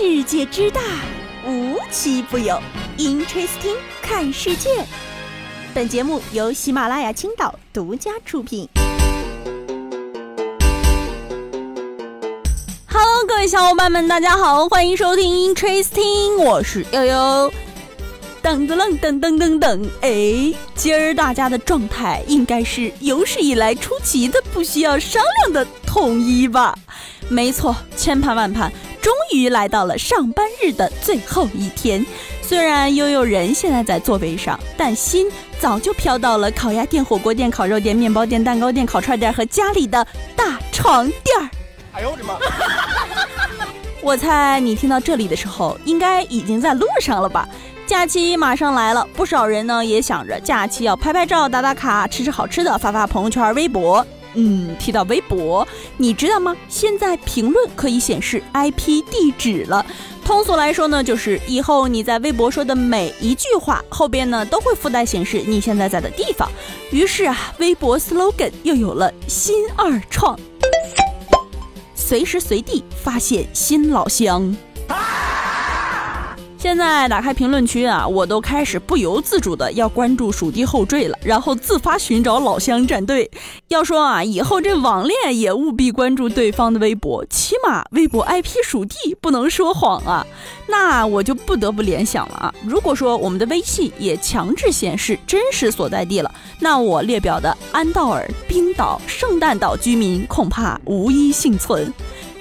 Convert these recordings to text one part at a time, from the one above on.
世界之大，无奇不有。Interesting，看世界。本节目由喜马拉雅青岛独家出品。Hello，各位小伙伴们，大家好，欢迎收听 Interesting，我是悠悠。噔噔噔噔噔噔噔，哎，今儿大家的状态应该是有史以来出奇的不需要商量的统一吧？没错，千盼万盼。终于来到了上班日的最后一天，虽然悠悠人现在在座位上，但心早就飘到了烤鸭店、火锅店、烤肉店、面包店、蛋糕店、烤串店和家里的大床垫儿。哎呦我的妈！我猜你听到这里的时候，应该已经在路上了吧？假期马上来了，不少人呢也想着假期要拍拍照、打打卡、吃吃好吃的、发发朋友圈、微博。嗯，提到微博，你知道吗？现在评论可以显示 IP 地址了。通俗来说呢，就是以后你在微博说的每一句话后边呢，都会附带显示你现在在的地方。于是啊，微博 slogan 又有了新二创：随时随地发现新老乡。现在打开评论区啊，我都开始不由自主的要关注蜀地后缀了，然后自发寻找老乡战队。要说啊，以后这网恋也务必关注对方的微博，起码微博 IP 蜀地不能说谎啊。那我就不得不联想了啊，如果说我们的微信也强制显示真实所在地了，那我列表的安道尔、冰岛、圣诞岛居民恐怕无一幸存。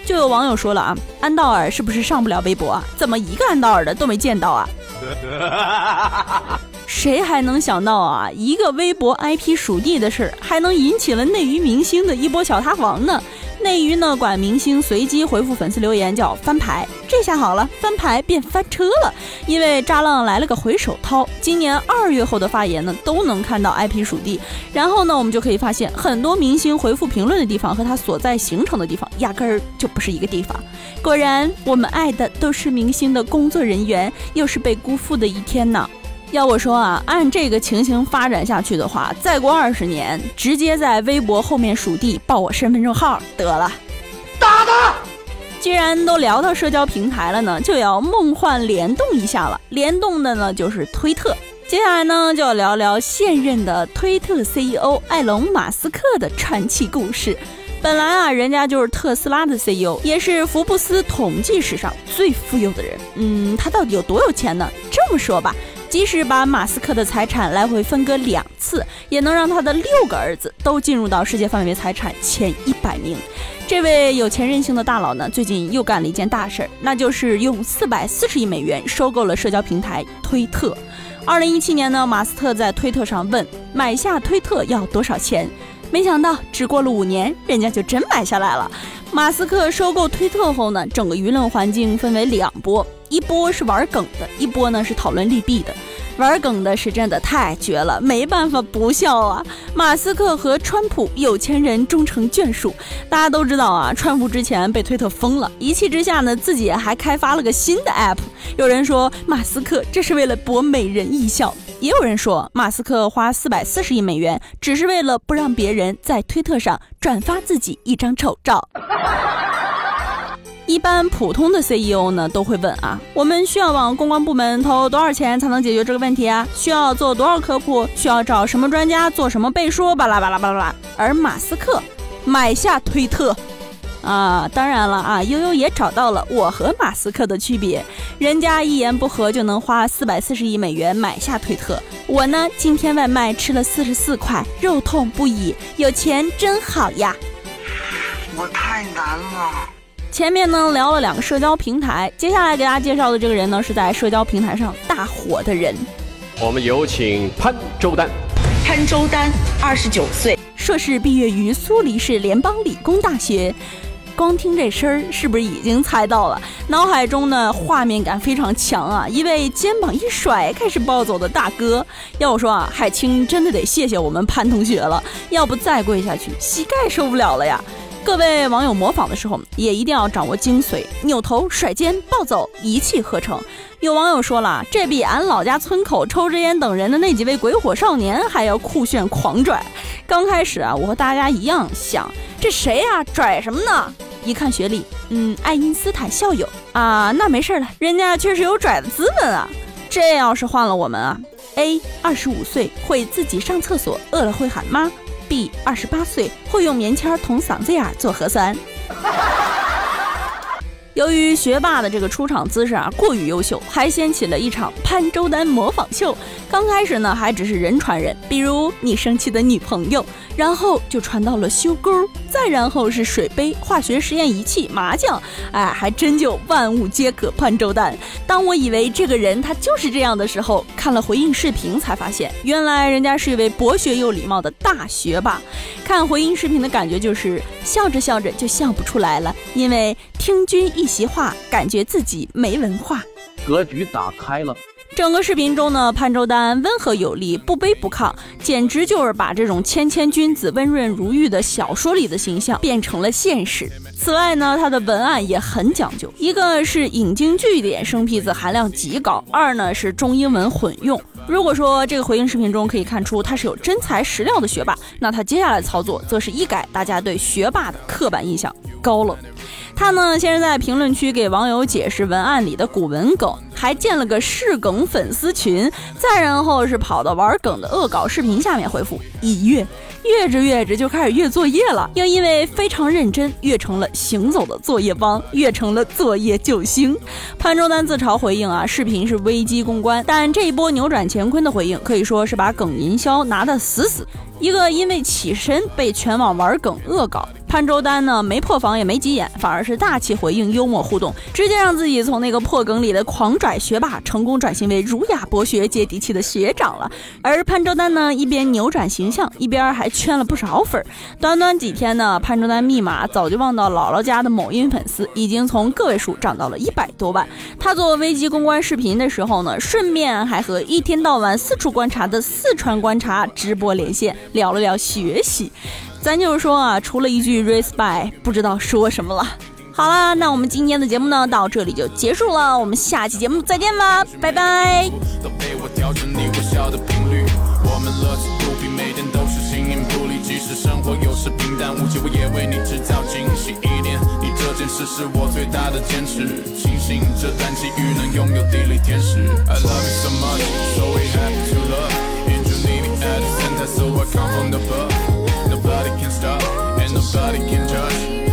就有网友说了啊，安道尔是不是上不了微博啊？怎么一个安道尔的都没见到啊？谁还能想到啊，一个微博 IP 属地的事儿，还能引起了内娱明星的一波小塌房呢？内娱呢管明星随机回复粉丝留言叫翻牌，这下好了，翻牌变翻车了，因为渣浪来了个回手掏，今年二月后的发言呢都能看到 IP 属地，然后呢我们就可以发现很多明星回复评论的地方和他所在行程的地方压根儿就不是一个地方。果然，我们爱的都是明星的工作人员，又是被辜负的一天呢。要我说啊，按这个情形发展下去的话，再过二十年，直接在微博后面属地报我身份证号得了。打他！既然都聊到社交平台了呢，就要梦幻联动一下了。联动的呢就是推特。接下来呢就要聊聊现任的推特 CEO 埃隆·马斯克的传奇故事。本来啊，人家就是特斯拉的 CEO，也是福布斯统计史上最富有的人。嗯，他到底有多有钱呢？这么说吧。即使把马斯克的财产来回分割两次，也能让他的六个儿子都进入到世界范围财产前一百名。这位有钱任性的大佬呢，最近又干了一件大事儿，那就是用四百四十亿美元收购了社交平台推特。二零一七年呢，马斯克在推特上问买下推特要多少钱，没想到只过了五年，人家就真买下来了。马斯克收购推特后呢，整个舆论环境分为两波。一波是玩梗的，一波呢是讨论利弊的。玩梗的是真的太绝了，没办法不笑啊！马斯克和川普有钱人终成眷属。大家都知道啊，川普之前被推特封了，一气之下呢，自己还开发了个新的 app。有人说马斯克这是为了博美人一笑，也有人说马斯克花四百四十亿美元，只是为了不让别人在推特上转发自己一张丑照。一般普通的 CEO 呢都会问啊，我们需要往公关部门投多少钱才能解决这个问题啊？需要做多少科普？需要找什么专家做什么背书？巴拉巴拉巴拉巴拉。而马斯克买下推特啊，当然了啊，悠悠也找到了我和马斯克的区别，人家一言不合就能花四百四十亿美元买下推特，我呢今天外卖吃了四十四块，肉痛不已，有钱真好呀。我太难了。前面呢聊了两个社交平台，接下来给大家介绍的这个人呢是在社交平台上大火的人。我们有请潘周丹。潘周丹，二十九岁，硕士毕业于苏黎世联邦理工大学。光听这声儿，是不是已经猜到了？脑海中呢画面感非常强啊！一位肩膀一甩开始暴走的大哥。要我说啊，海清真的得谢谢我们潘同学了，要不再跪下去，膝盖受不了了呀。各位网友模仿的时候，也一定要掌握精髓，扭头、甩肩、暴走，一气呵成。有网友说了，这比俺老家村口抽着烟等人的那几位鬼火少年还要酷炫狂拽。刚开始啊，我和大家一样想，这谁呀，拽什么呢？一看学历，嗯，爱因斯坦校友啊，那没事了，人家确实有拽的资本啊。这要是换了我们啊，A 二十五岁会自己上厕所，饿了会喊妈；B 二十八岁会用棉签捅嗓子眼做核酸。由于学霸的这个出场姿势啊过于优秀，还掀起了一场潘周聃模仿秀。刚开始呢还只是人传人，比如你生气的女朋友，然后就传到了修勾，再然后是水杯、化学实验仪器、麻将，哎，还真就万物皆可潘周丹。当我以为这个人他就是这样的时候，看了回应视频才发现，原来人家是一位博学又礼貌的大学霸。看回应视频的感觉就是笑着笑着就笑不出来了，因为听君一席话，感觉自己没文化。格局打开了。整个视频中呢，潘周丹温和有力，不卑不亢，简直就是把这种谦谦君子、温润如玉的小说里的形象变成了现实。此外呢，他的文案也很讲究，一个是引经据典，生僻字含量极高；二呢是中英文混用。如果说这个回应视频中可以看出他是有真材实料的学霸，那他接下来操作则是一改大家对学霸的刻板印象，高冷。他呢，先是在评论区给网友解释文案里的古文梗，还建了个试梗粉丝群，再然后是跑到玩梗的恶搞视频下面回复已阅，阅着阅着就开始阅作业了，又因为非常认真，阅成了行走的作业帮，阅成了作业救星。潘周丹自嘲回应啊，视频是危机公关，但这一波扭转乾坤的回应可以说是把梗营销拿得死死。一个因为起身被全网玩梗恶搞。潘周丹呢，没破防也没急眼，反而是大气回应、幽默互动，直接让自己从那个破梗里的狂拽学霸，成功转型为儒雅博学、接地气的学长了。而潘周丹呢，一边扭转形象，一边还圈了不少粉。短短几天呢，潘周丹密码早就忘到姥姥家的某音粉丝，已经从个位数涨到了一百多万。他做危机公关视频的时候呢，顺便还和一天到晚四处观察的四川观察直播连线，聊了聊学习。咱就是说啊，除了一句 respect，不知道说什么了。好啦，那我们今天的节目呢，到这里就结束了。我们下期节目再见吧，拜拜。都被我调整你微笑的频率，我们乐此不疲，每天都是形影不离。即使生活有时平淡无奇，我也为你制造惊喜。一点，你这件事是我最大的坚持。庆幸这段际遇能拥有地理天使。I love you so much, so we have to love. At the so I come from the above. Nobody can stop, and nobody can judge.